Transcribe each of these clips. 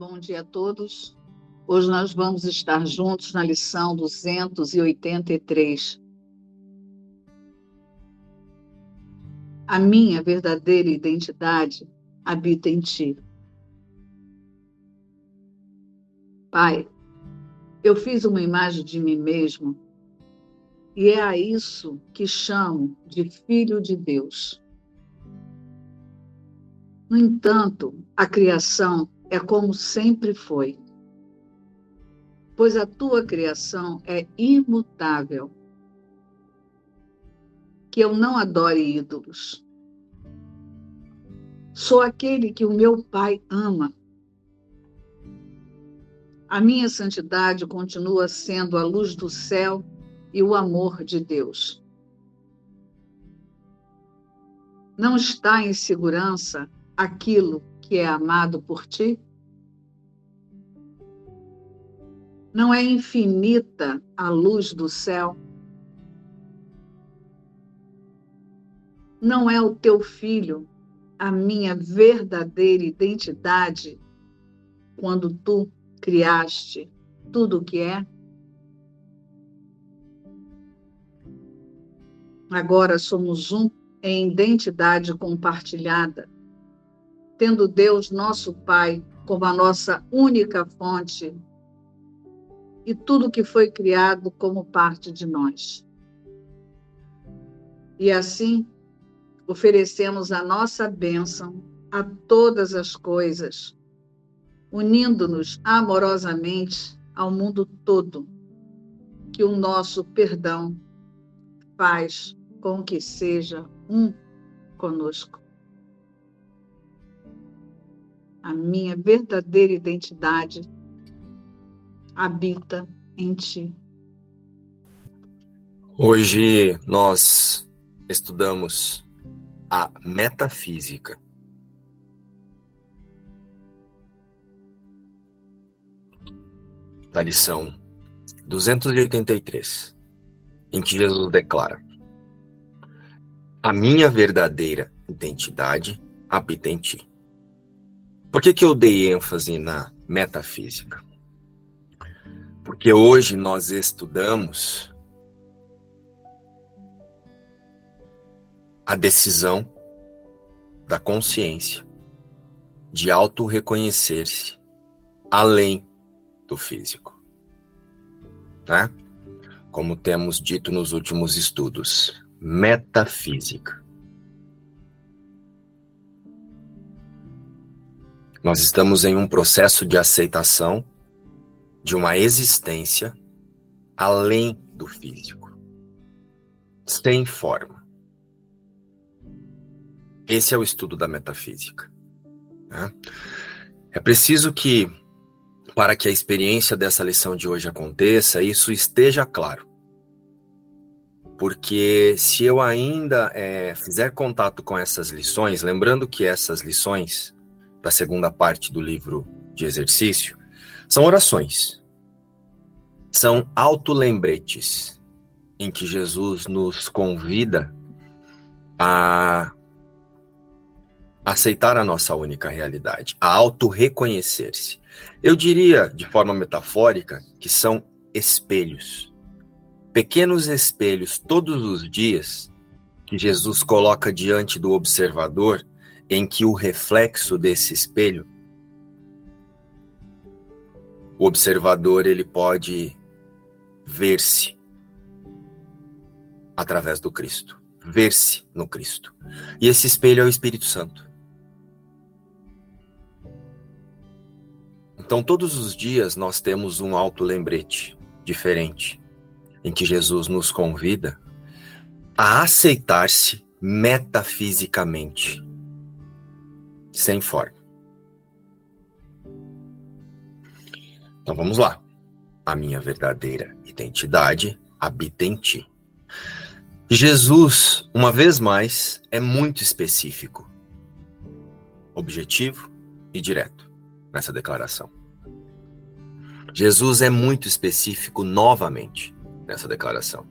Bom dia a todos. Hoje nós vamos estar juntos na lição 283. A minha verdadeira identidade habita em ti. Pai, eu fiz uma imagem de mim mesmo e é a isso que chamo de filho de Deus. No entanto, a criação é como sempre foi, pois a tua criação é imutável. Que eu não adore ídolos. Sou aquele que o meu Pai ama. A minha santidade continua sendo a luz do céu e o amor de Deus. Não está em segurança aquilo que é amado por ti? Não é infinita a luz do céu? Não é o teu filho a minha verdadeira identidade quando tu criaste tudo o que é? Agora somos um em identidade compartilhada tendo Deus, nosso Pai, como a nossa única fonte e tudo que foi criado como parte de nós. E assim, oferecemos a nossa bênção a todas as coisas, unindo-nos amorosamente ao mundo todo, que o nosso perdão faz com que seja um conosco a minha verdadeira identidade habita em ti. Hoje nós estudamos a metafísica. Da lição 283, em que Jesus declara: A minha verdadeira identidade habita em ti. Por que, que eu dei ênfase na metafísica? Porque hoje nós estudamos a decisão da consciência de auto-reconhecer-se além do físico. Né? Como temos dito nos últimos estudos, metafísica. Nós estamos em um processo de aceitação de uma existência além do físico, sem forma. Esse é o estudo da metafísica. Né? É preciso que, para que a experiência dessa lição de hoje aconteça, isso esteja claro. Porque se eu ainda é, fizer contato com essas lições, lembrando que essas lições da segunda parte do livro de exercício, são orações. São autolembretes em que Jesus nos convida a aceitar a nossa única realidade, a auto-reconhecer-se. Eu diria, de forma metafórica, que são espelhos. Pequenos espelhos todos os dias que Jesus coloca diante do observador em que o reflexo desse espelho, o observador ele pode ver-se através do Cristo, ver-se no Cristo. E esse espelho é o Espírito Santo. Então, todos os dias nós temos um alto lembrete diferente, em que Jesus nos convida a aceitar-se metafisicamente sem forma. Então vamos lá. A minha verdadeira identidade habita em ti. Jesus, uma vez mais, é muito específico, objetivo e direto nessa declaração. Jesus é muito específico novamente nessa declaração.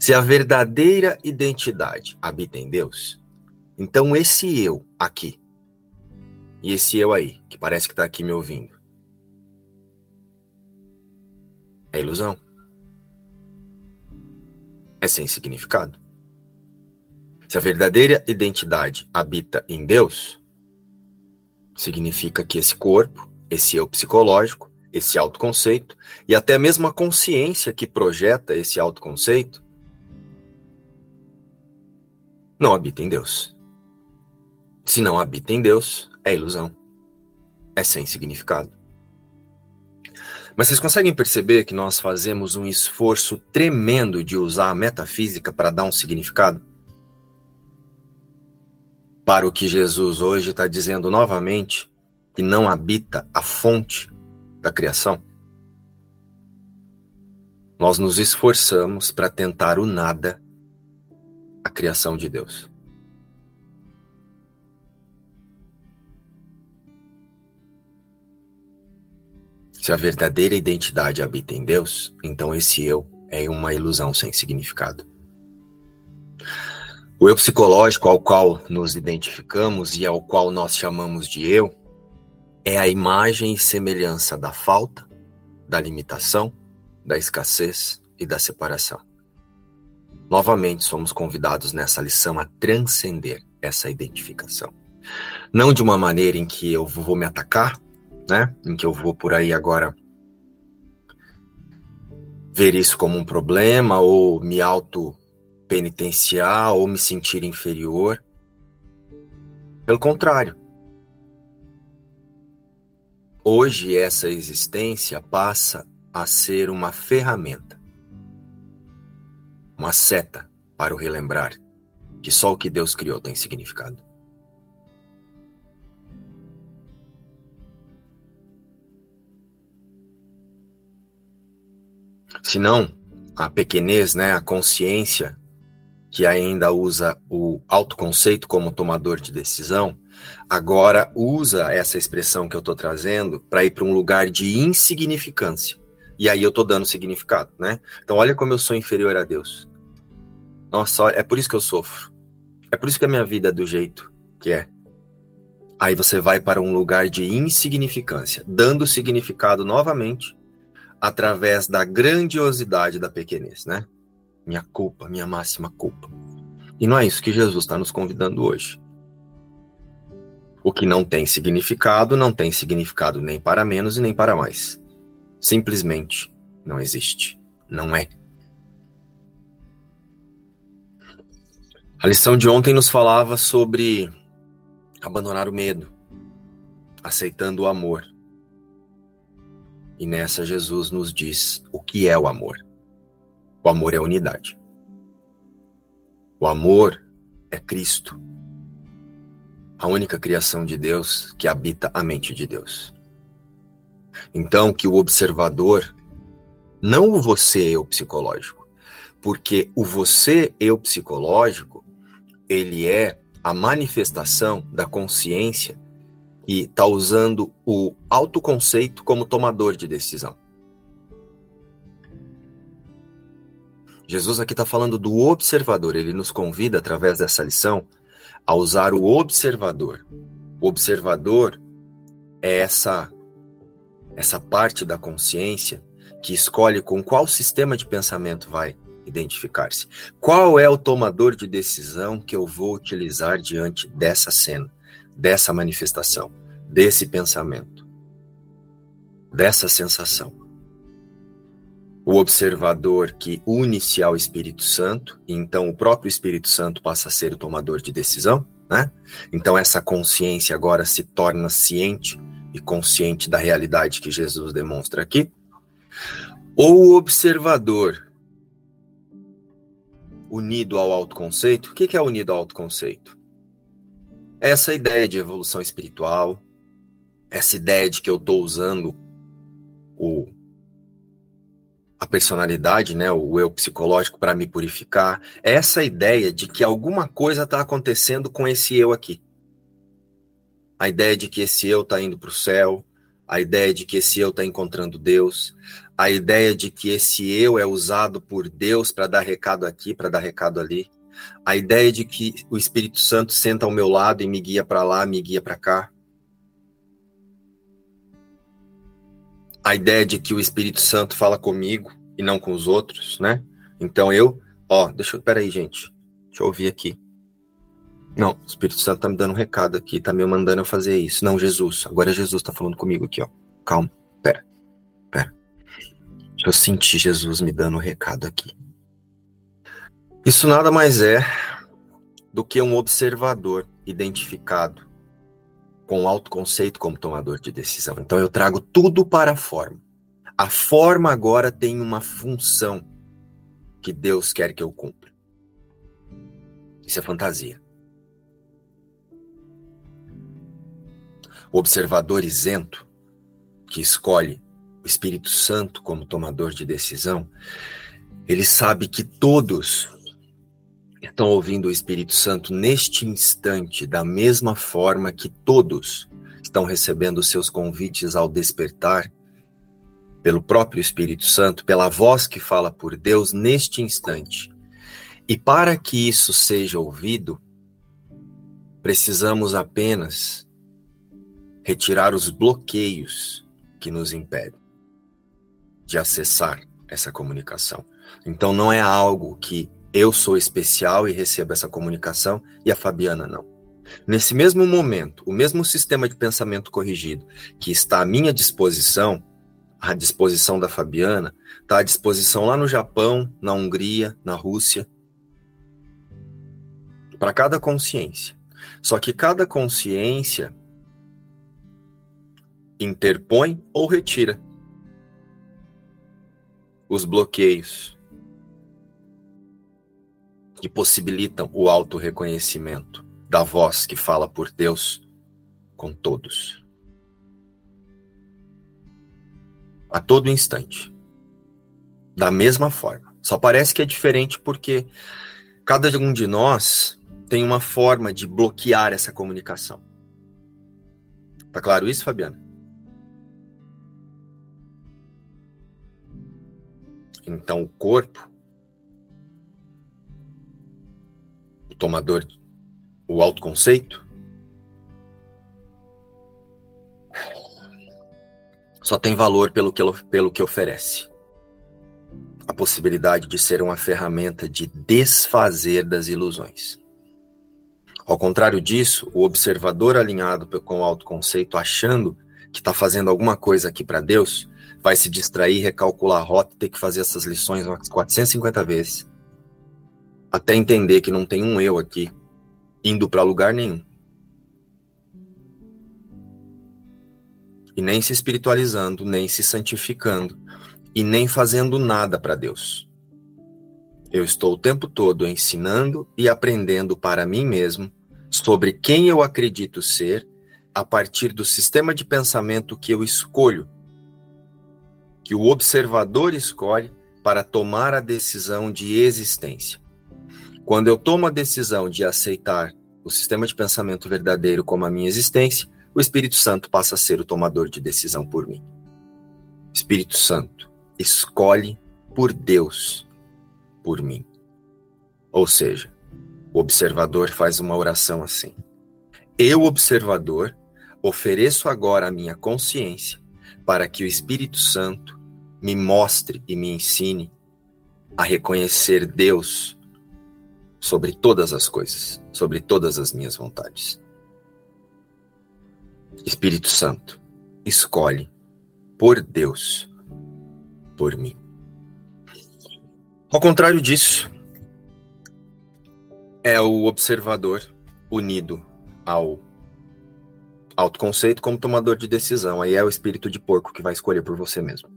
Se a verdadeira identidade habita em Deus, então esse eu aqui e esse eu aí, que parece que está aqui me ouvindo. É ilusão. É sem significado. Se a verdadeira identidade habita em Deus, significa que esse corpo, esse eu psicológico, esse autoconceito e até mesmo a consciência que projeta esse autoconceito não habita em Deus. Se não habita em Deus, é ilusão. É sem significado. Mas vocês conseguem perceber que nós fazemos um esforço tremendo de usar a metafísica para dar um significado? Para o que Jesus hoje está dizendo novamente, que não habita a fonte da criação? Nós nos esforçamos para tentar o nada, a criação de Deus. Se a verdadeira identidade habita em Deus, então esse eu é uma ilusão sem significado. O eu psicológico ao qual nos identificamos e ao qual nós chamamos de eu é a imagem e semelhança da falta, da limitação, da escassez e da separação. Novamente, somos convidados nessa lição a transcender essa identificação. Não de uma maneira em que eu vou me atacar, né? Em que eu vou por aí agora ver isso como um problema ou me auto penitenciar ou me sentir inferior. Pelo contrário. Hoje essa existência passa a ser uma ferramenta, uma seta para o relembrar que só o que Deus criou tem significado. Se não, a pequenez, né, a consciência que ainda usa o autoconceito como tomador de decisão, agora usa essa expressão que eu estou trazendo para ir para um lugar de insignificância. E aí eu estou dando significado, né? Então olha como eu sou inferior a Deus. Nossa, é por isso que eu sofro. É por isso que a minha vida é do jeito que é. Aí você vai para um lugar de insignificância, dando significado novamente através da grandiosidade da pequenez, né? Minha culpa, minha máxima culpa. E não é isso que Jesus está nos convidando hoje. O que não tem significado, não tem significado nem para menos e nem para mais. Simplesmente não existe. Não é. A lição de ontem nos falava sobre abandonar o medo, aceitando o amor e nessa Jesus nos diz o que é o amor. O amor é unidade. O amor é Cristo, a única criação de Deus que habita a mente de Deus. Então, que o observador, não o você eu psicológico, porque o você eu psicológico, ele é a manifestação da consciência e está usando o autoconceito como tomador de decisão. Jesus aqui está falando do observador, ele nos convida, através dessa lição, a usar o observador. O observador é essa, essa parte da consciência que escolhe com qual sistema de pensamento vai identificar-se. Qual é o tomador de decisão que eu vou utilizar diante dessa cena? Dessa manifestação, desse pensamento, dessa sensação. O observador que une-se ao Espírito Santo, e então o próprio Espírito Santo passa a ser o tomador de decisão, né? Então essa consciência agora se torna ciente e consciente da realidade que Jesus demonstra aqui. Ou o observador unido ao autoconceito. O que é unido ao autoconceito? Essa ideia de evolução espiritual, essa ideia de que eu estou usando o, a personalidade, né, o eu psicológico para me purificar, essa ideia de que alguma coisa está acontecendo com esse eu aqui. A ideia de que esse eu está indo para o céu, a ideia de que esse eu está encontrando Deus, a ideia de que esse eu é usado por Deus para dar recado aqui, para dar recado ali a ideia de que o Espírito Santo senta ao meu lado e me guia para lá, me guia para cá. a ideia de que o Espírito Santo fala comigo e não com os outros, né? Então eu, ó, deixa eu, peraí, gente, deixa eu ouvir aqui. Não, o Espírito Santo tá me dando um recado aqui, tá me mandando eu fazer isso. Não, Jesus, agora Jesus tá falando comigo aqui, ó. Calma, pera, pera. Deixa eu sentir Jesus me dando um recado aqui. Isso nada mais é do que um observador identificado com autoconceito como tomador de decisão. Então eu trago tudo para a forma. A forma agora tem uma função que Deus quer que eu cumpra. Isso é fantasia. O observador isento, que escolhe o Espírito Santo como tomador de decisão, ele sabe que todos estão ouvindo o Espírito Santo neste instante, da mesma forma que todos estão recebendo seus convites ao despertar pelo próprio Espírito Santo, pela voz que fala por Deus neste instante. E para que isso seja ouvido, precisamos apenas retirar os bloqueios que nos impedem de acessar essa comunicação. Então não é algo que eu sou especial e recebo essa comunicação e a Fabiana não. Nesse mesmo momento, o mesmo sistema de pensamento corrigido que está à minha disposição, à disposição da Fabiana, está à disposição lá no Japão, na Hungria, na Rússia, para cada consciência. Só que cada consciência interpõe ou retira os bloqueios que possibilitam o auto-reconhecimento da voz que fala por Deus com todos. A todo instante. Da mesma forma. Só parece que é diferente porque cada um de nós tem uma forma de bloquear essa comunicação. Tá claro isso, Fabiana? Então, o corpo, tomador, o autoconceito, só tem valor pelo que, pelo que oferece. A possibilidade de ser uma ferramenta de desfazer das ilusões. Ao contrário disso, o observador alinhado com o autoconceito, achando que está fazendo alguma coisa aqui para Deus, vai se distrair, recalcular a rota, ter que fazer essas lições umas 450 vezes. Até entender que não tem um eu aqui indo para lugar nenhum. E nem se espiritualizando, nem se santificando, e nem fazendo nada para Deus. Eu estou o tempo todo ensinando e aprendendo para mim mesmo sobre quem eu acredito ser a partir do sistema de pensamento que eu escolho que o observador escolhe para tomar a decisão de existência. Quando eu tomo a decisão de aceitar o sistema de pensamento verdadeiro como a minha existência, o Espírito Santo passa a ser o tomador de decisão por mim. Espírito Santo escolhe por Deus por mim. Ou seja, o observador faz uma oração assim: Eu, observador, ofereço agora a minha consciência para que o Espírito Santo me mostre e me ensine a reconhecer Deus sobre todas as coisas, sobre todas as minhas vontades. Espírito Santo, escolhe por Deus, por mim. Ao contrário disso, é o observador unido ao autoconceito como tomador de decisão. Aí é o espírito de porco que vai escolher por você mesmo.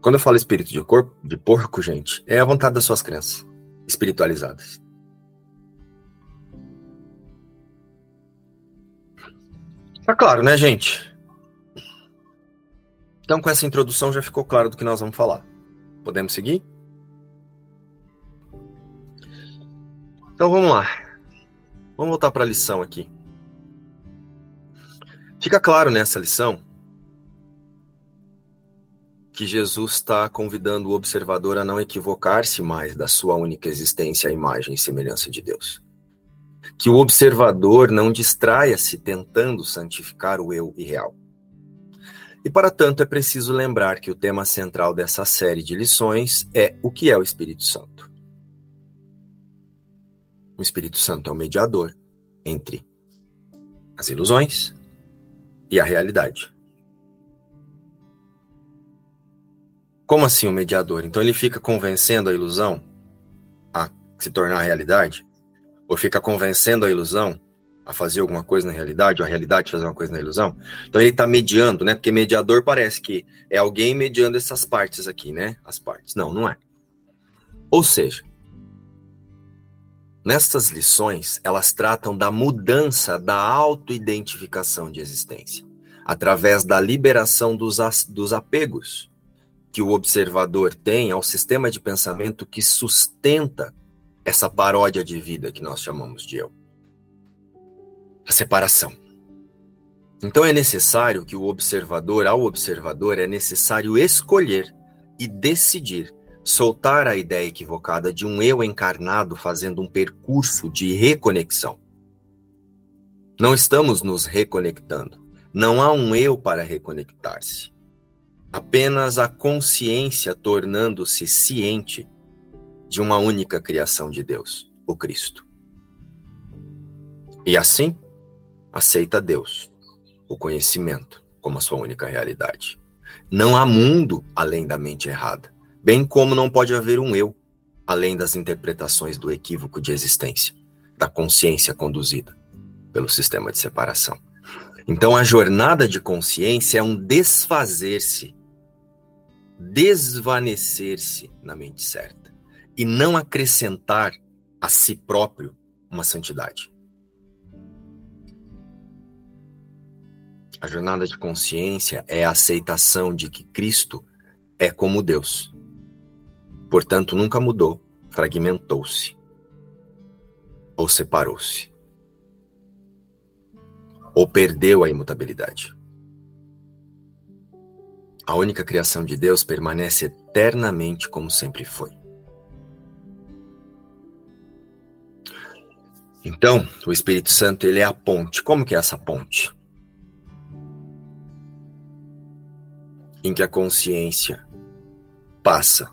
Quando eu falo espírito de corpo, de porco, gente, é a vontade das suas crenças espiritualizadas. Tá claro, né, gente? Então, com essa introdução já ficou claro do que nós vamos falar. Podemos seguir? Então vamos lá. Vamos voltar para a lição aqui. Fica claro nessa lição que Jesus está convidando o observador a não equivocar-se mais da sua única existência à imagem e semelhança de Deus. Que o observador não distraia-se tentando santificar o eu irreal. E para tanto é preciso lembrar que o tema central dessa série de lições é o que é o Espírito Santo. O Espírito Santo é o mediador entre as ilusões e a realidade. Como assim o mediador? Então ele fica convencendo a ilusão a se tornar realidade? Ou fica convencendo a ilusão a fazer alguma coisa na realidade, ou a realidade fazer uma coisa na ilusão? Então ele está mediando, né? Porque mediador parece que é alguém mediando essas partes aqui, né? As partes. Não, não é. Ou seja, Nestas lições, elas tratam da mudança da autoidentificação de existência, através da liberação dos, dos apegos que o observador tem ao sistema de pensamento que sustenta essa paródia de vida que nós chamamos de eu. A separação. Então é necessário que o observador, ao observador, é necessário escolher e decidir soltar a ideia equivocada de um eu encarnado fazendo um percurso de reconexão. Não estamos nos reconectando. Não há um eu para reconectar-se. Apenas a consciência tornando-se ciente de uma única criação de Deus, o Cristo. E assim, aceita Deus, o conhecimento, como a sua única realidade. Não há mundo além da mente errada bem como não pode haver um eu, além das interpretações do equívoco de existência, da consciência conduzida pelo sistema de separação. Então, a jornada de consciência é um desfazer-se, desvanecer-se na mente certa, e não acrescentar a si próprio uma santidade. A jornada de consciência é a aceitação de que Cristo é como Deus Portanto, nunca mudou, fragmentou-se ou separou-se. Ou perdeu a imutabilidade. A única criação de Deus permanece eternamente como sempre foi. Então, o Espírito Santo ele é a ponte. Como que é essa ponte? Em que a consciência passa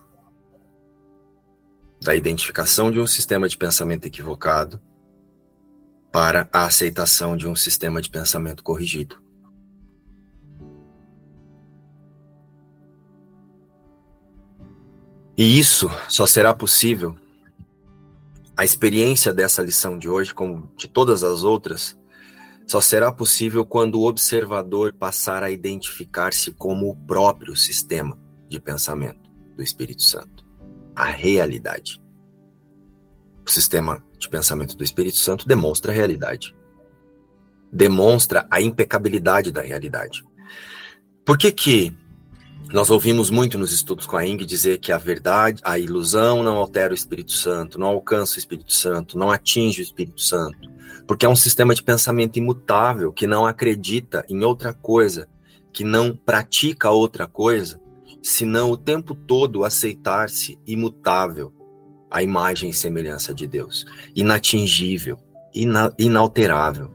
da identificação de um sistema de pensamento equivocado para a aceitação de um sistema de pensamento corrigido. E isso só será possível, a experiência dessa lição de hoje, como de todas as outras, só será possível quando o observador passar a identificar-se como o próprio sistema de pensamento do Espírito Santo a realidade. O sistema de pensamento do Espírito Santo demonstra a realidade. Demonstra a impecabilidade da realidade. Por que que nós ouvimos muito nos estudos com a Ing dizer que a verdade, a ilusão não altera o Espírito Santo, não alcança o Espírito Santo, não atinge o Espírito Santo, porque é um sistema de pensamento imutável que não acredita em outra coisa, que não pratica outra coisa, senão o tempo todo aceitar-se imutável, a imagem e semelhança de Deus, inatingível, ina inalterável.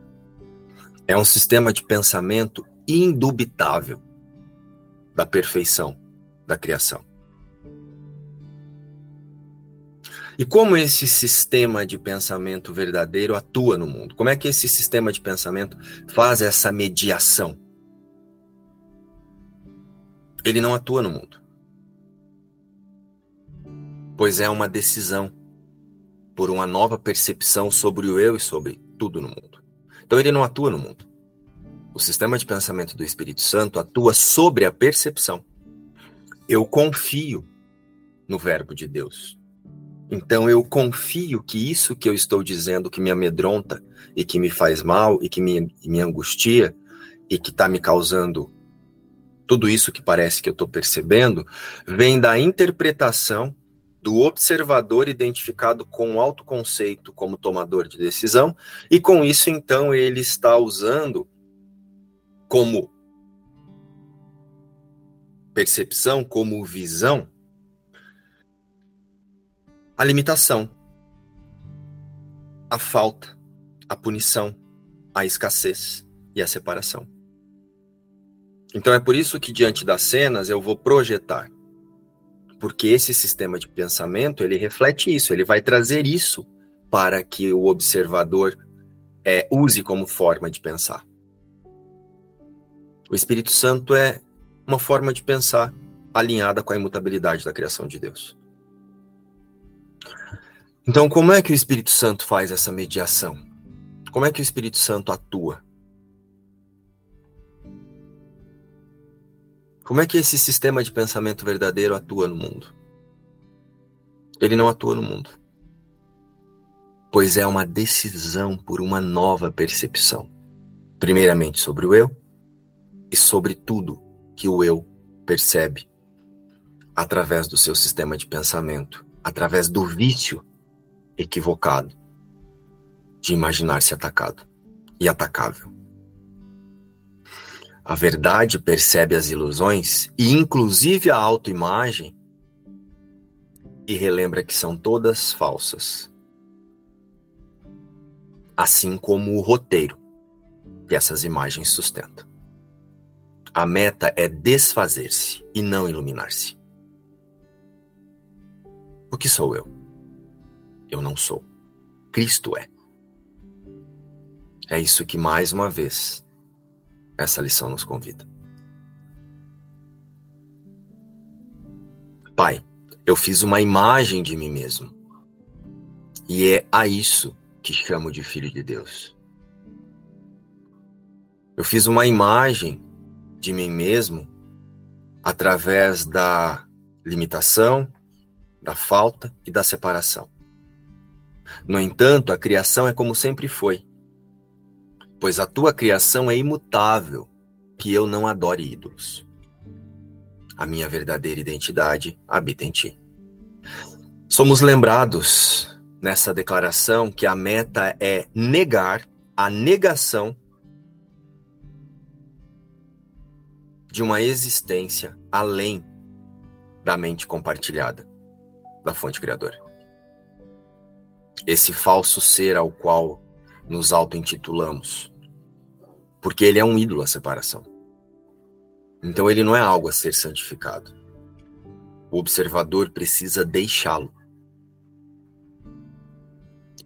É um sistema de pensamento indubitável da perfeição da criação. E como esse sistema de pensamento verdadeiro atua no mundo? Como é que esse sistema de pensamento faz essa mediação? ele não atua no mundo. Pois é uma decisão por uma nova percepção sobre o eu e sobre tudo no mundo. Então ele não atua no mundo. O sistema de pensamento do Espírito Santo atua sobre a percepção. Eu confio no Verbo de Deus. Então eu confio que isso que eu estou dizendo que me amedronta e que me faz mal e que me, me angustia e que está me causando tudo isso que parece que eu estou percebendo, vem da interpretação do observador identificado com o autoconceito como tomador de decisão, e com isso, então, ele está usando como percepção, como visão, a limitação, a falta, a punição, a escassez e a separação. Então é por isso que diante das cenas eu vou projetar. Porque esse sistema de pensamento, ele reflete isso, ele vai trazer isso para que o observador é, use como forma de pensar. O Espírito Santo é uma forma de pensar alinhada com a imutabilidade da criação de Deus. Então, como é que o Espírito Santo faz essa mediação? Como é que o Espírito Santo atua? Como é que esse sistema de pensamento verdadeiro atua no mundo? Ele não atua no mundo. Pois é uma decisão por uma nova percepção. Primeiramente sobre o eu e sobre tudo que o eu percebe através do seu sistema de pensamento, através do vício equivocado de imaginar-se atacado e atacável. A verdade percebe as ilusões e, inclusive, a autoimagem e relembra que são todas falsas. Assim como o roteiro que essas imagens sustentam. A meta é desfazer-se e não iluminar-se. O que sou eu? Eu não sou. Cristo é. É isso que, mais uma vez, essa lição nos convida. Pai, eu fiz uma imagem de mim mesmo. E é a isso que chamo de filho de Deus. Eu fiz uma imagem de mim mesmo através da limitação, da falta e da separação. No entanto, a criação é como sempre foi pois a tua criação é imutável, que eu não adore ídolos. A minha verdadeira identidade habita em ti. Somos lembrados nessa declaração que a meta é negar a negação de uma existência além da mente compartilhada da fonte criadora. Esse falso ser ao qual nos auto-intitulamos porque ele é um ídolo a separação. Então ele não é algo a ser santificado. O observador precisa deixá-lo.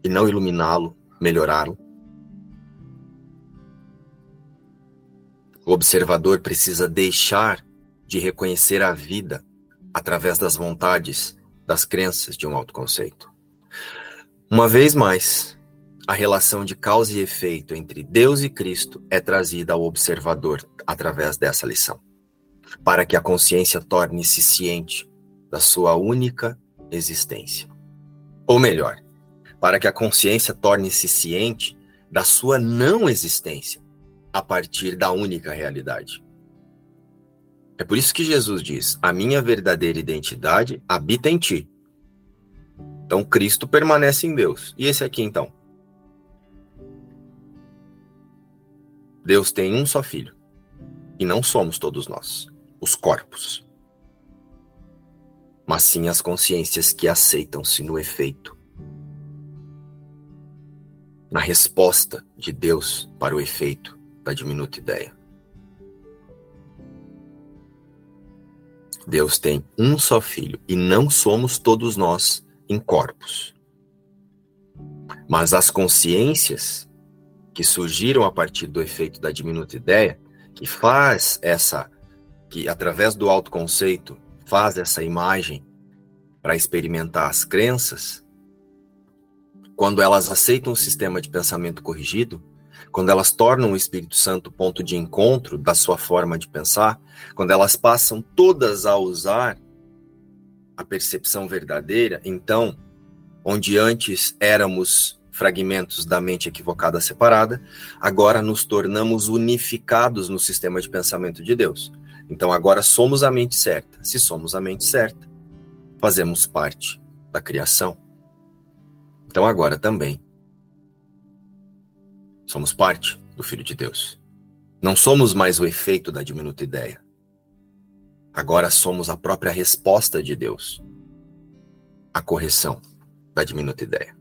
E não iluminá-lo, melhorá-lo. O observador precisa deixar de reconhecer a vida através das vontades, das crenças de um autoconceito. Uma vez mais, a relação de causa e efeito entre Deus e Cristo é trazida ao observador através dessa lição, para que a consciência torne-se ciente da sua única existência. Ou melhor, para que a consciência torne-se ciente da sua não existência a partir da única realidade. É por isso que Jesus diz: A minha verdadeira identidade habita em ti. Então Cristo permanece em Deus. E esse aqui então? Deus tem um só filho. E não somos todos nós, os corpos. Mas sim as consciências que aceitam-se no efeito. Na resposta de Deus para o efeito da diminuta ideia. Deus tem um só filho e não somos todos nós em corpos. Mas as consciências que surgiram a partir do efeito da diminuta ideia, que faz essa, que através do autoconceito faz essa imagem para experimentar as crenças, quando elas aceitam o sistema de pensamento corrigido, quando elas tornam o Espírito Santo ponto de encontro da sua forma de pensar, quando elas passam todas a usar a percepção verdadeira, então, onde antes éramos fragmentos da mente equivocada separada, agora nos tornamos unificados no sistema de pensamento de Deus. Então agora somos a mente certa. Se somos a mente certa, fazemos parte da criação. Então agora também somos parte do Filho de Deus. Não somos mais o efeito da diminuta ideia. Agora somos a própria resposta de Deus à correção da diminuta ideia.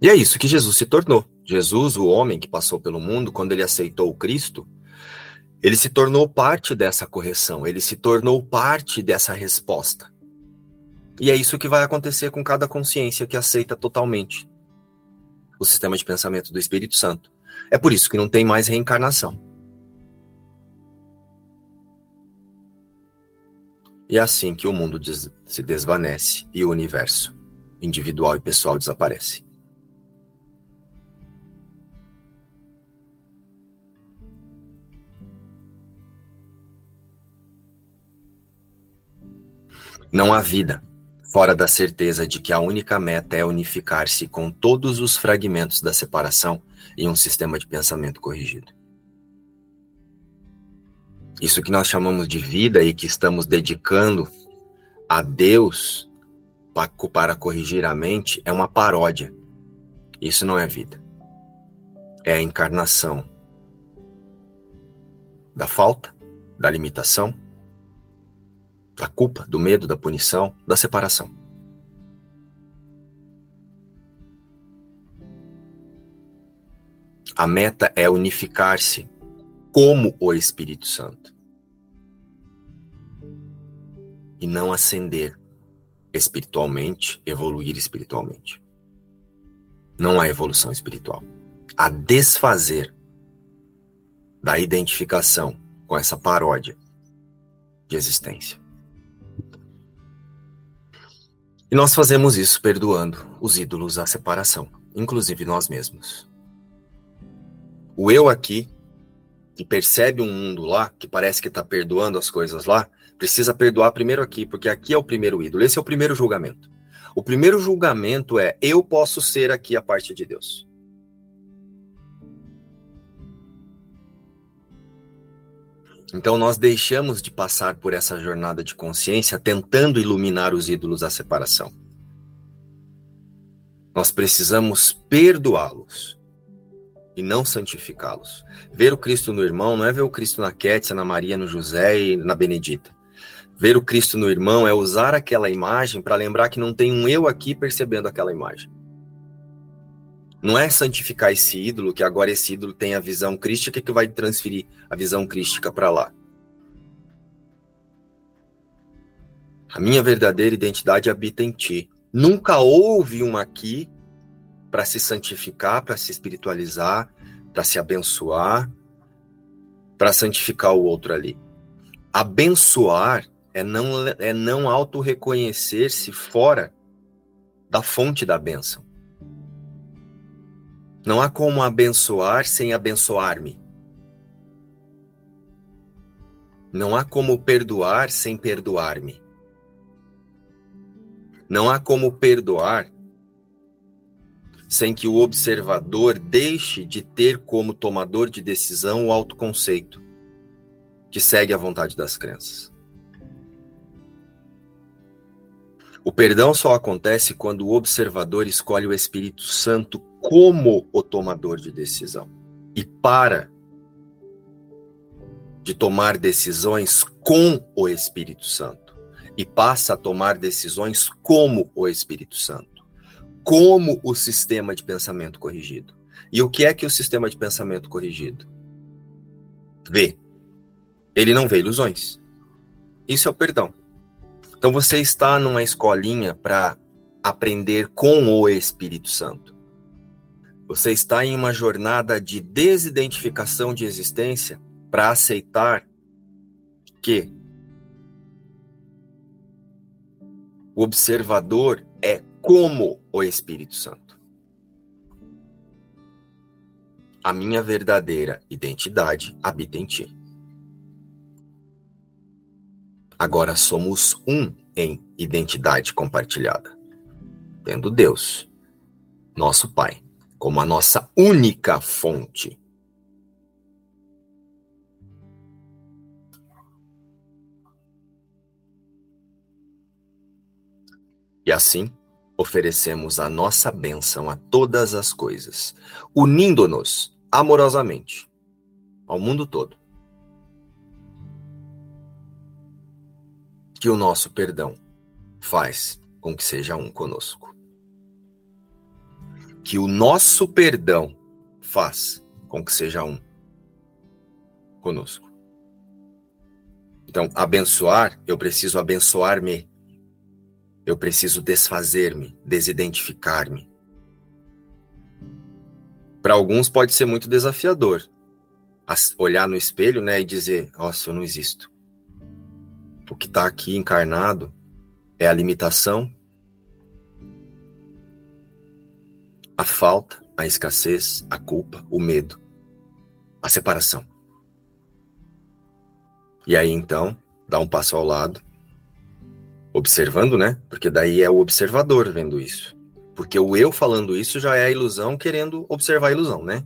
E é isso que Jesus se tornou. Jesus, o homem que passou pelo mundo, quando ele aceitou o Cristo, Ele se tornou parte dessa correção, ele se tornou parte dessa resposta. E é isso que vai acontecer com cada consciência que aceita totalmente o sistema de pensamento do Espírito Santo. É por isso que não tem mais reencarnação. E é assim que o mundo des se desvanece e o universo individual e pessoal desaparece. Não há vida fora da certeza de que a única meta é unificar-se com todos os fragmentos da separação em um sistema de pensamento corrigido. Isso que nós chamamos de vida e que estamos dedicando a Deus para corrigir a mente é uma paródia. Isso não é vida. É a encarnação da falta, da limitação, da culpa, do medo, da punição, da separação. A meta é unificar-se como o Espírito Santo. E não ascender espiritualmente, evoluir espiritualmente. Não há evolução espiritual. A desfazer da identificação com essa paródia de existência. E nós fazemos isso perdoando os ídolos à separação, inclusive nós mesmos. O eu aqui, que percebe um mundo lá, que parece que está perdoando as coisas lá, precisa perdoar primeiro aqui, porque aqui é o primeiro ídolo, esse é o primeiro julgamento. O primeiro julgamento é: eu posso ser aqui a parte de Deus. Então nós deixamos de passar por essa jornada de consciência tentando iluminar os ídolos da separação. Nós precisamos perdoá-los e não santificá-los. Ver o Cristo no irmão não é ver o Cristo na Kétia, na Maria, no José e na Benedita. Ver o Cristo no irmão é usar aquela imagem para lembrar que não tem um eu aqui percebendo aquela imagem. Não é santificar esse ídolo, que agora esse ídolo tem a visão crística que vai transferir a visão crística para lá. A minha verdadeira identidade habita em ti. Nunca houve um aqui para se santificar, para se espiritualizar, para se abençoar, para santificar o outro ali. Abençoar é não, é não auto-reconhecer-se fora da fonte da bênção. Não há como abençoar sem abençoar-me. Não há como perdoar sem perdoar-me. Não há como perdoar sem que o observador deixe de ter como tomador de decisão o autoconceito, que segue a vontade das crenças. O perdão só acontece quando o observador escolhe o Espírito Santo como o tomador de decisão e para de tomar decisões com o Espírito Santo e passa a tomar decisões como o Espírito Santo, como o sistema de pensamento corrigido. E o que é que o sistema de pensamento corrigido vê? Ele não vê ilusões. Isso é o perdão. Então você está numa escolinha para aprender com o Espírito Santo. Você está em uma jornada de desidentificação de existência para aceitar que o observador é como o Espírito Santo. A minha verdadeira identidade habita em ti. Agora somos um em identidade compartilhada, tendo Deus, nosso Pai como a nossa única fonte. E assim, oferecemos a nossa bênção a todas as coisas, unindo-nos amorosamente ao mundo todo. Que o nosso perdão faz com que seja um conosco que o nosso perdão faz com que seja um conosco. Então, abençoar, eu preciso abençoar-me. Eu preciso desfazer-me, desidentificar-me. Para alguns pode ser muito desafiador olhar no espelho, né, e dizer: "Nossa, eu não existo". O que está aqui encarnado é a limitação, a falta, a escassez, a culpa, o medo, a separação. E aí então, dá um passo ao lado, observando, né? Porque daí é o observador vendo isso. Porque o eu falando isso já é a ilusão querendo observar a ilusão, né?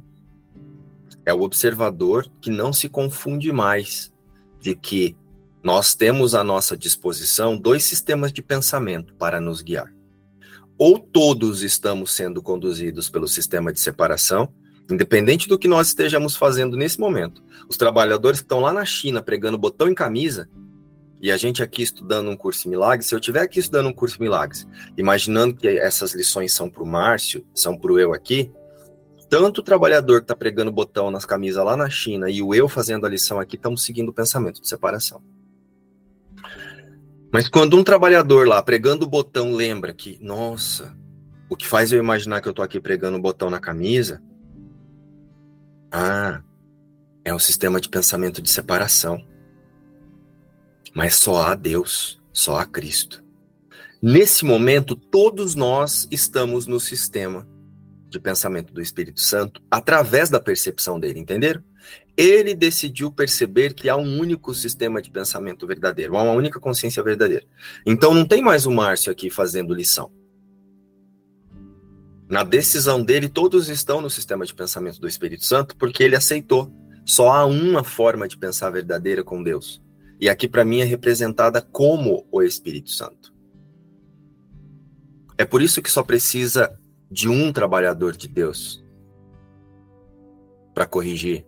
É o observador que não se confunde mais de que nós temos à nossa disposição dois sistemas de pensamento para nos guiar. Ou todos estamos sendo conduzidos pelo sistema de separação, Independente do que nós estejamos fazendo nesse momento, os trabalhadores que estão lá na China pregando botão em camisa, e a gente aqui estudando um curso milagres, se eu estiver aqui estudando um curso milagres, imaginando que essas lições são para o Márcio, são para o eu aqui, tanto o trabalhador que está pregando botão nas camisas lá na China e o eu fazendo a lição aqui, estamos seguindo o pensamento de separação. Mas quando um trabalhador lá pregando o botão lembra que, nossa, o que faz eu imaginar que eu estou aqui pregando o botão na camisa ah, é um sistema de pensamento de separação. Mas só há Deus, só há Cristo. Nesse momento, todos nós estamos no sistema de pensamento do Espírito Santo através da percepção dele, entenderam? Ele decidiu perceber que há um único sistema de pensamento verdadeiro, há uma única consciência verdadeira. Então não tem mais o Márcio aqui fazendo lição. Na decisão dele, todos estão no sistema de pensamento do Espírito Santo, porque ele aceitou. Só há uma forma de pensar verdadeira com Deus. E aqui, para mim, é representada como o Espírito Santo. É por isso que só precisa de um trabalhador de Deus para corrigir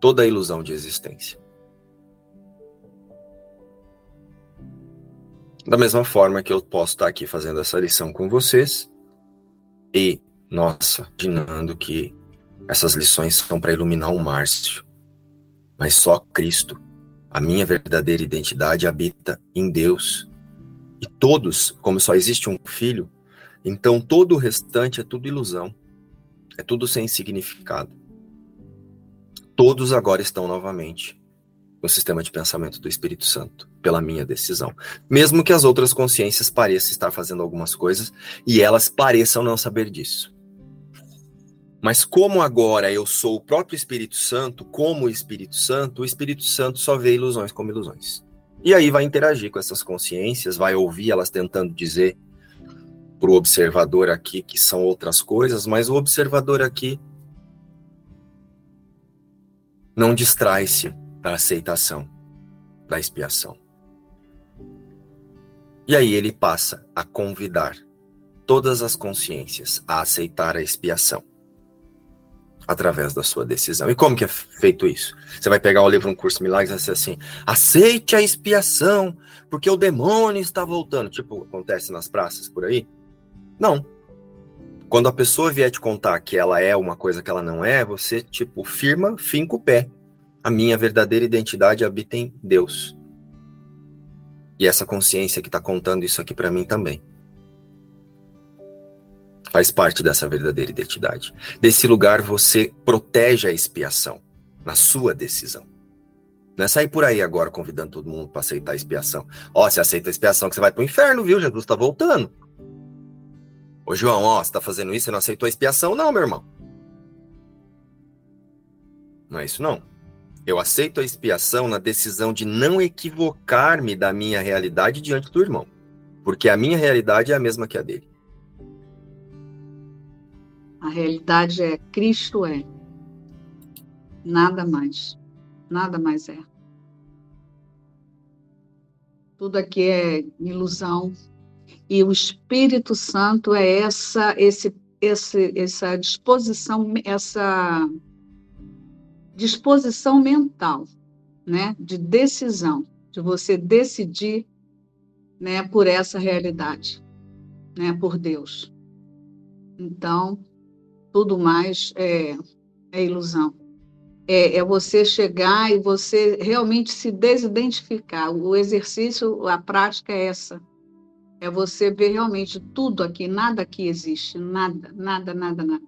toda a ilusão de existência. Da mesma forma que eu posso estar aqui fazendo essa lição com vocês, e, nossa, imaginando que essas lições são para iluminar o Márcio. Mas só Cristo, a minha verdadeira identidade, habita em Deus. E todos, como só existe um filho, então todo o restante é tudo ilusão. É tudo sem significado. Todos agora estão novamente no sistema de pensamento do Espírito Santo, pela minha decisão. Mesmo que as outras consciências pareçam estar fazendo algumas coisas e elas pareçam não saber disso. Mas como agora eu sou o próprio Espírito Santo, como o Espírito Santo, o Espírito Santo só vê ilusões como ilusões. E aí vai interagir com essas consciências, vai ouvir elas tentando dizer para o observador aqui que são outras coisas, mas o observador aqui não distrai-se da aceitação, da expiação. E aí ele passa a convidar todas as consciências a aceitar a expiação através da sua decisão. E como que é feito isso? Você vai pegar o livro Um Curso Milagres e vai ser assim: aceite a expiação, porque o demônio está voltando. Tipo, acontece nas praças por aí? Não. Quando a pessoa vier te contar que ela é uma coisa que ela não é, você, tipo, firma, finca o pé a minha verdadeira identidade habita em Deus. E essa consciência que está contando isso aqui para mim também. Faz parte dessa verdadeira identidade. Desse lugar você protege a expiação na sua decisão. Não é sair por aí agora convidando todo mundo para aceitar a expiação. Ó, se aceita a expiação que você vai para o inferno, viu? Jesus está voltando. Ô João, ó, você está fazendo isso, você não aceitou a expiação? Não, meu irmão. Não é isso não. Eu aceito a expiação na decisão de não equivocar-me da minha realidade diante do irmão, porque a minha realidade é a mesma que a dele. A realidade é Cristo é. Nada mais. Nada mais é. Tudo aqui é ilusão. E o Espírito Santo é essa esse, esse essa disposição, essa disposição mental, né, de decisão, de você decidir, né, por essa realidade, né, por Deus. Então, tudo mais é, é ilusão. é, é, você chegar e você realmente se desidentificar. O exercício, a prática é essa. É você ver realmente tudo aqui, nada aqui existe, nada, nada, nada, nada.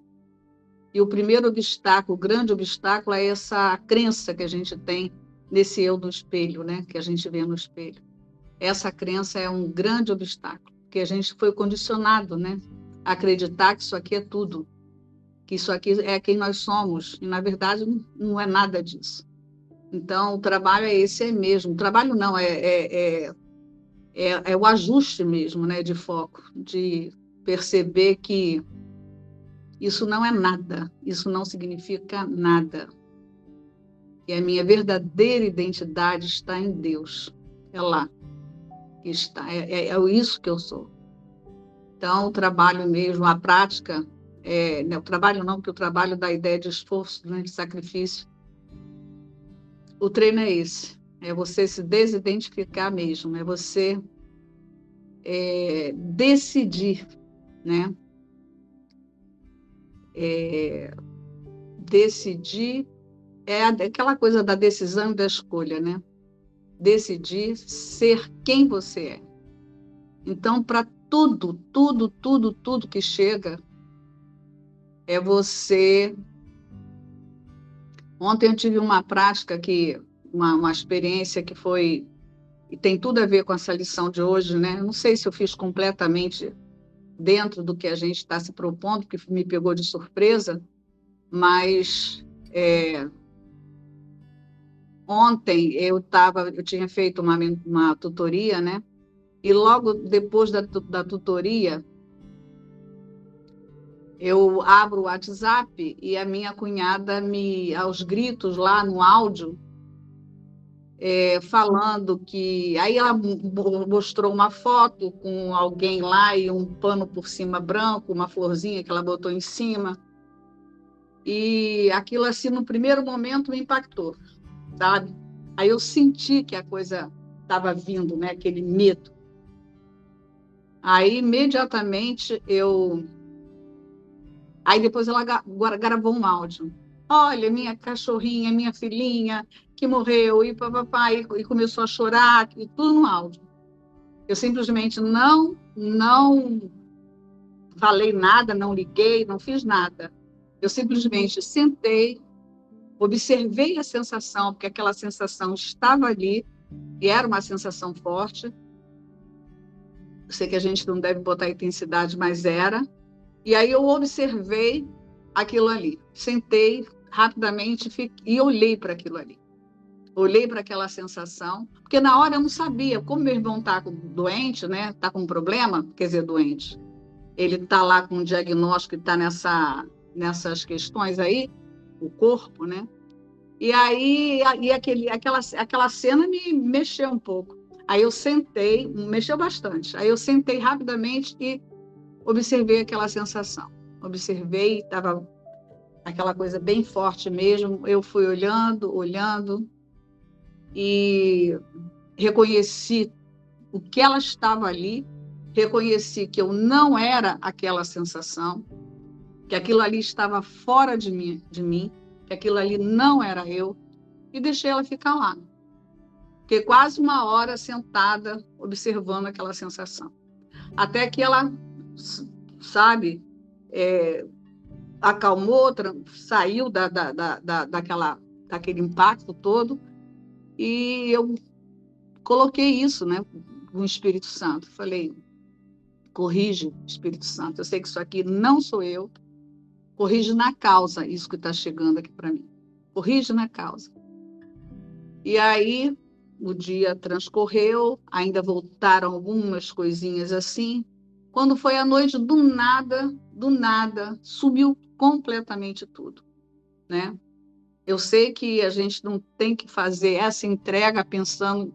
E o primeiro obstáculo, o grande obstáculo, é essa crença que a gente tem nesse eu do espelho, né? Que a gente vê no espelho. Essa crença é um grande obstáculo, porque a gente foi condicionado, né? A acreditar que isso aqui é tudo, que isso aqui é quem nós somos, e na verdade não é nada disso. Então, o trabalho é esse é mesmo. O trabalho não, é, é, é, é, é o ajuste mesmo, né, de foco, de perceber que isso não é nada, isso não significa nada. E a minha verdadeira identidade está em Deus. É lá que está, é, é, é isso que eu sou. Então, o trabalho mesmo, a prática, é, né, o trabalho não, porque o trabalho dá ideia de esforço, né, de sacrifício. O treino é esse, é você se desidentificar mesmo, é você é, decidir, né? É, decidir é aquela coisa da decisão e da escolha, né? Decidir ser quem você é. Então, para tudo, tudo, tudo, tudo que chega, é você. Ontem eu tive uma prática que, uma, uma experiência que foi e tem tudo a ver com essa lição de hoje, né? não sei se eu fiz completamente dentro do que a gente está se propondo, que me pegou de surpresa, mas é, ontem eu tava, eu tinha feito uma, uma tutoria, né? E logo depois da, da tutoria, eu abro o WhatsApp e a minha cunhada me, aos gritos lá no áudio, é, falando que. Aí ela mostrou uma foto com alguém lá e um pano por cima branco, uma florzinha que ela botou em cima. E aquilo, assim, no primeiro momento me impactou, sabe? Aí eu senti que a coisa estava vindo, né? Aquele medo. Aí, imediatamente, eu Aí depois ela gravou um áudio. Olha, minha cachorrinha, minha filhinha que morreu, e papai, e começou a chorar, e tudo no áudio. Eu simplesmente não, não falei nada, não liguei, não fiz nada. Eu simplesmente sentei, observei a sensação, porque aquela sensação estava ali, e era uma sensação forte. Eu sei que a gente não deve botar intensidade, mas era. E aí eu observei aquilo ali, sentei rapidamente e olhei para aquilo ali. Olhei para aquela sensação, porque na hora eu não sabia, como meu irmão está doente, né? Está com um problema, quer dizer, doente. Ele está lá com um diagnóstico, está nessa, nessas questões aí, o corpo, né? E aí, e aquele, aquela, aquela cena me mexeu um pouco. Aí eu sentei, mexeu bastante. Aí eu sentei rapidamente e observei aquela sensação. Observei, estava aquela coisa bem forte mesmo. Eu fui olhando, olhando e reconheci o que ela estava ali, reconheci que eu não era aquela sensação, que aquilo ali estava fora de mim, de mim, que aquilo ali não era eu, e deixei ela ficar lá. Fiquei quase uma hora sentada observando aquela sensação. Até que ela sabe, é, acalmou, saiu da, da, da, daquela, daquele impacto todo, e eu coloquei isso né, o Espírito Santo. Falei, corrige, Espírito Santo, eu sei que isso aqui não sou eu, corrige na causa isso que está chegando aqui para mim. Corrige na causa. E aí, o dia transcorreu, ainda voltaram algumas coisinhas assim, quando foi à noite, do nada, do nada, sumiu completamente tudo, né? Eu sei que a gente não tem que fazer essa entrega pensando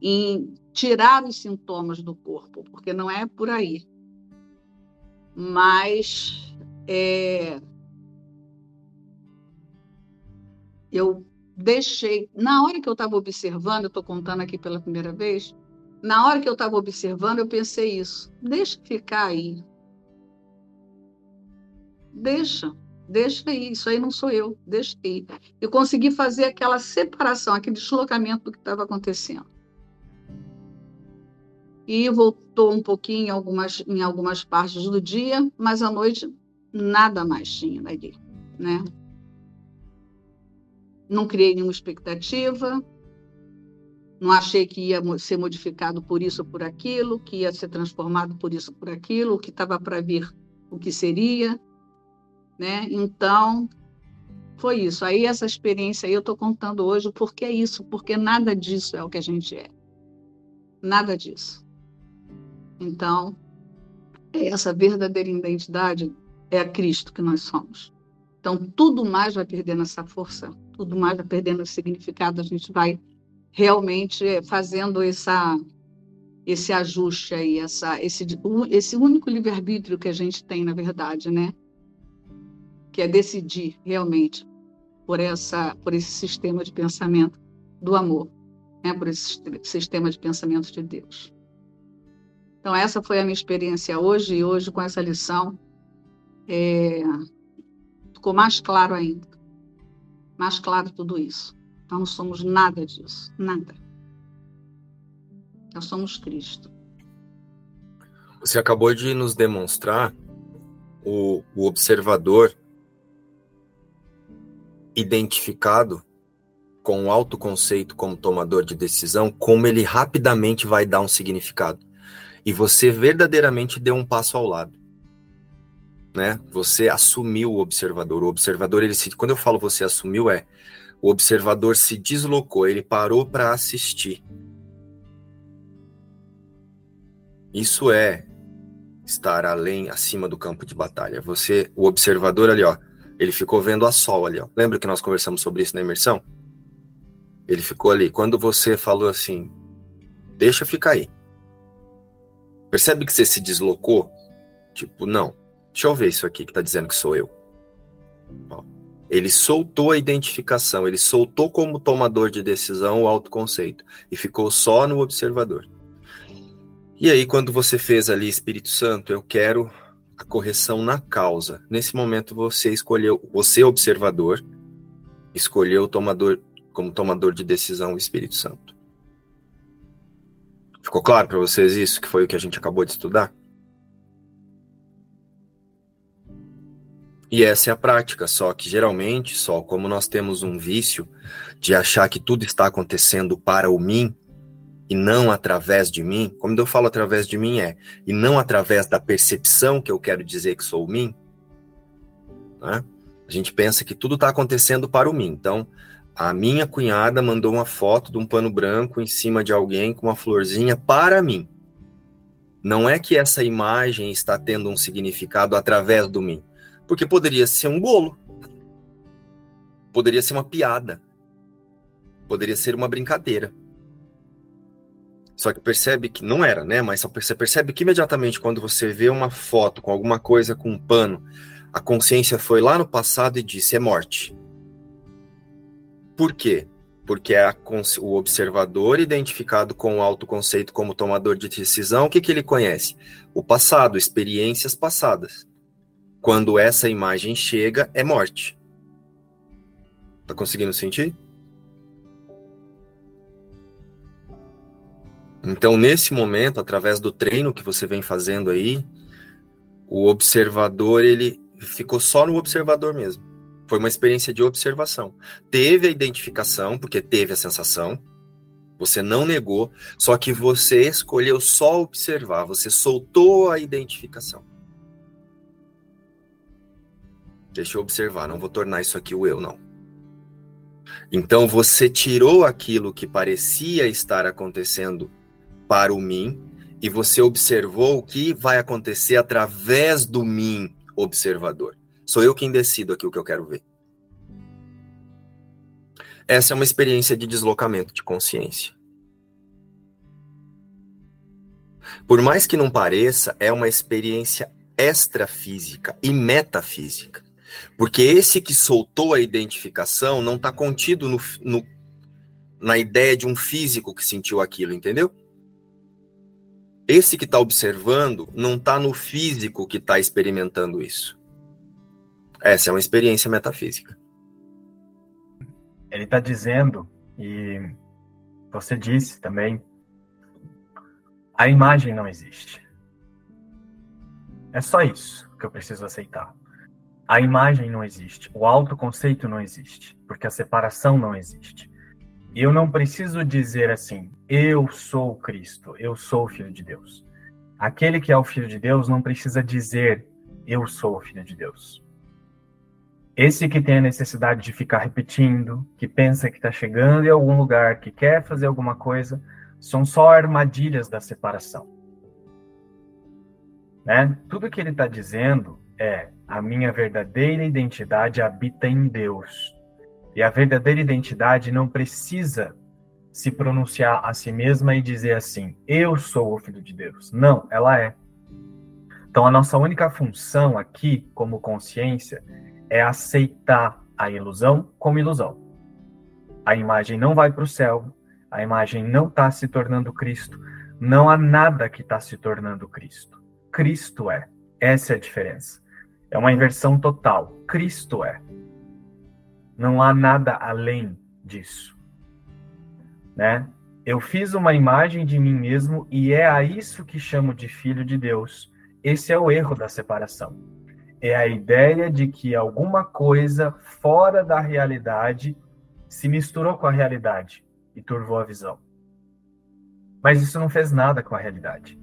em tirar os sintomas do corpo, porque não é por aí. Mas é, eu deixei, na hora que eu estava observando, eu estou contando aqui pela primeira vez, na hora que eu estava observando, eu pensei isso. Deixa ficar aí. Deixa. Deixa aí, isso aí não sou eu, deixa aí. Eu consegui fazer aquela separação, aquele deslocamento do que estava acontecendo. E voltou um pouquinho em algumas, em algumas partes do dia, mas à noite nada mais tinha ali, né? Não criei nenhuma expectativa, não achei que ia ser modificado por isso ou por aquilo, que ia ser transformado por isso ou por aquilo, o que estava para vir, o que seria, né? Então, foi isso. Aí essa experiência aí eu estou contando hoje porque é isso, porque nada disso é o que a gente é. Nada disso. Então, é essa verdadeira identidade é a Cristo que nós somos. Então, tudo mais vai perdendo essa força, tudo mais vai perdendo esse significado, a gente vai realmente fazendo essa, esse ajuste aí, essa, esse, esse único livre-arbítrio que a gente tem, na verdade, né? Que é decidir realmente por, essa, por esse sistema de pensamento do amor, né? por esse sistema de pensamento de Deus. Então, essa foi a minha experiência hoje, e hoje, com essa lição, é, ficou mais claro ainda. Mais claro tudo isso. Nós não somos nada disso, nada. Nós somos Cristo. Você acabou de nos demonstrar o, o observador identificado com o autoconceito como tomador de decisão, como ele rapidamente vai dar um significado. E você verdadeiramente deu um passo ao lado. Né? Você assumiu o observador. O observador, ele se, quando eu falo você assumiu, é o observador se deslocou, ele parou para assistir. Isso é estar além, acima do campo de batalha. Você, o observador ali, ó, ele ficou vendo a sol ali, ó. Lembra que nós conversamos sobre isso na imersão? Ele ficou ali. Quando você falou assim, deixa ficar aí. Percebe que você se deslocou? Tipo, não. Deixa eu ver isso aqui que tá dizendo que sou eu. Ó. Ele soltou a identificação, ele soltou como tomador de decisão o autoconceito e ficou só no observador. E aí, quando você fez ali, Espírito Santo, eu quero a correção na causa. Nesse momento, você escolheu, você observador, escolheu o tomador como tomador de decisão o Espírito Santo. Ficou claro para vocês isso, que foi o que a gente acabou de estudar? E essa é a prática, só que geralmente, só como nós temos um vício de achar que tudo está acontecendo para o mim e não através de mim, como eu falo através de mim é, e não através da percepção que eu quero dizer que sou o mim, né? a gente pensa que tudo está acontecendo para o mim. Então, a minha cunhada mandou uma foto de um pano branco em cima de alguém com uma florzinha para mim. Não é que essa imagem está tendo um significado através do mim porque poderia ser um bolo. Poderia ser uma piada. Poderia ser uma brincadeira. Só que percebe que não era, né? Mas você percebe que imediatamente quando você vê uma foto com alguma coisa com um pano, a consciência foi lá no passado e disse: é morte. Por quê? Porque é o observador identificado com o autoconceito como tomador de decisão, o que, que ele conhece? O passado, experiências passadas. Quando essa imagem chega, é morte. Tá conseguindo sentir? Então, nesse momento, através do treino que você vem fazendo aí, o observador, ele ficou só no observador mesmo. Foi uma experiência de observação. Teve a identificação, porque teve a sensação, você não negou, só que você escolheu só observar, você soltou a identificação. Deixa eu observar, não vou tornar isso aqui o eu, não. Então você tirou aquilo que parecia estar acontecendo para o mim e você observou o que vai acontecer através do mim observador. Sou eu quem decido aqui o que eu quero ver. Essa é uma experiência de deslocamento de consciência. Por mais que não pareça, é uma experiência extrafísica e metafísica. Porque esse que soltou a identificação não está contido no, no, na ideia de um físico que sentiu aquilo, entendeu? Esse que está observando não está no físico que está experimentando isso. Essa é uma experiência metafísica. Ele está dizendo, e você disse também, a imagem não existe. É só isso que eu preciso aceitar. A imagem não existe, o autoconceito não existe, porque a separação não existe. E eu não preciso dizer assim, eu sou Cristo, eu sou o Filho de Deus. Aquele que é o Filho de Deus não precisa dizer, eu sou o Filho de Deus. Esse que tem a necessidade de ficar repetindo, que pensa que está chegando em algum lugar, que quer fazer alguma coisa, são só armadilhas da separação. Né? Tudo que ele está dizendo é: a minha verdadeira identidade habita em Deus. E a verdadeira identidade não precisa se pronunciar a si mesma e dizer assim: eu sou o filho de Deus. Não, ela é. Então a nossa única função aqui, como consciência, é aceitar a ilusão como ilusão. A imagem não vai para o céu, a imagem não está se tornando Cristo, não há nada que está se tornando Cristo. Cristo é. Essa é a diferença. É uma inversão total. Cristo é. Não há nada além disso. Né? Eu fiz uma imagem de mim mesmo e é a isso que chamo de filho de Deus. Esse é o erro da separação é a ideia de que alguma coisa fora da realidade se misturou com a realidade e turvou a visão. Mas isso não fez nada com a realidade.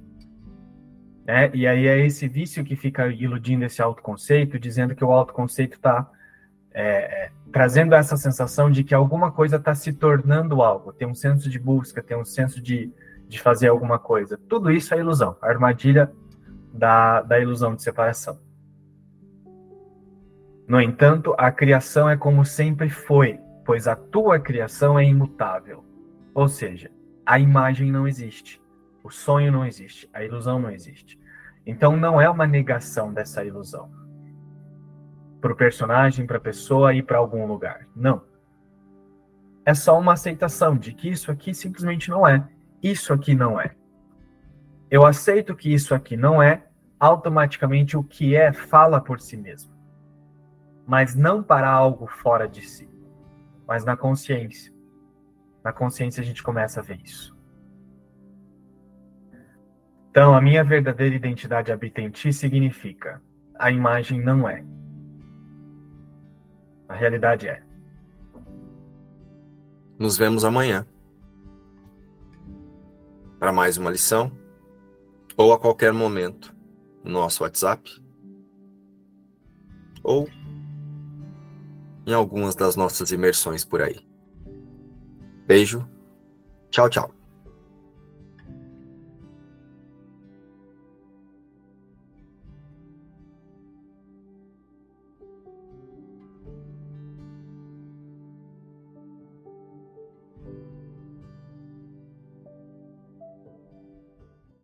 É, e aí é esse vício que fica iludindo esse autoconceito, dizendo que o autoconceito está é, é, trazendo essa sensação de que alguma coisa está se tornando algo, tem um senso de busca, tem um senso de, de fazer alguma coisa. Tudo isso é ilusão, a armadilha da, da ilusão de separação. No entanto, a criação é como sempre foi, pois a tua criação é imutável. Ou seja, a imagem não existe, o sonho não existe, a ilusão não existe. Então não é uma negação dessa ilusão para o personagem, para a pessoa e para algum lugar. Não. É só uma aceitação de que isso aqui simplesmente não é. Isso aqui não é. Eu aceito que isso aqui não é, automaticamente o que é fala por si mesmo mas não para algo fora de si, mas na consciência. Na consciência a gente começa a ver isso. Então, a minha verdadeira identidade habita em ti significa a imagem não é. A realidade é. Nos vemos amanhã para mais uma lição ou a qualquer momento no nosso WhatsApp ou em algumas das nossas imersões por aí. Beijo. Tchau, tchau.